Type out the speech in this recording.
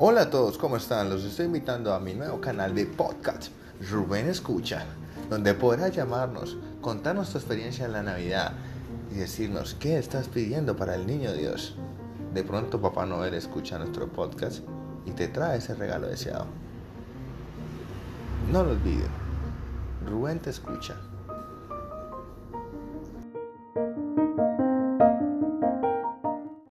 Hola a todos, ¿cómo están? Los estoy invitando a mi nuevo canal de podcast, Rubén Escucha, donde podrás llamarnos, contarnos tu experiencia en la Navidad y decirnos qué estás pidiendo para el niño Dios. De pronto Papá Noel escucha nuestro podcast y te trae ese regalo deseado. No lo olvides, Rubén te escucha.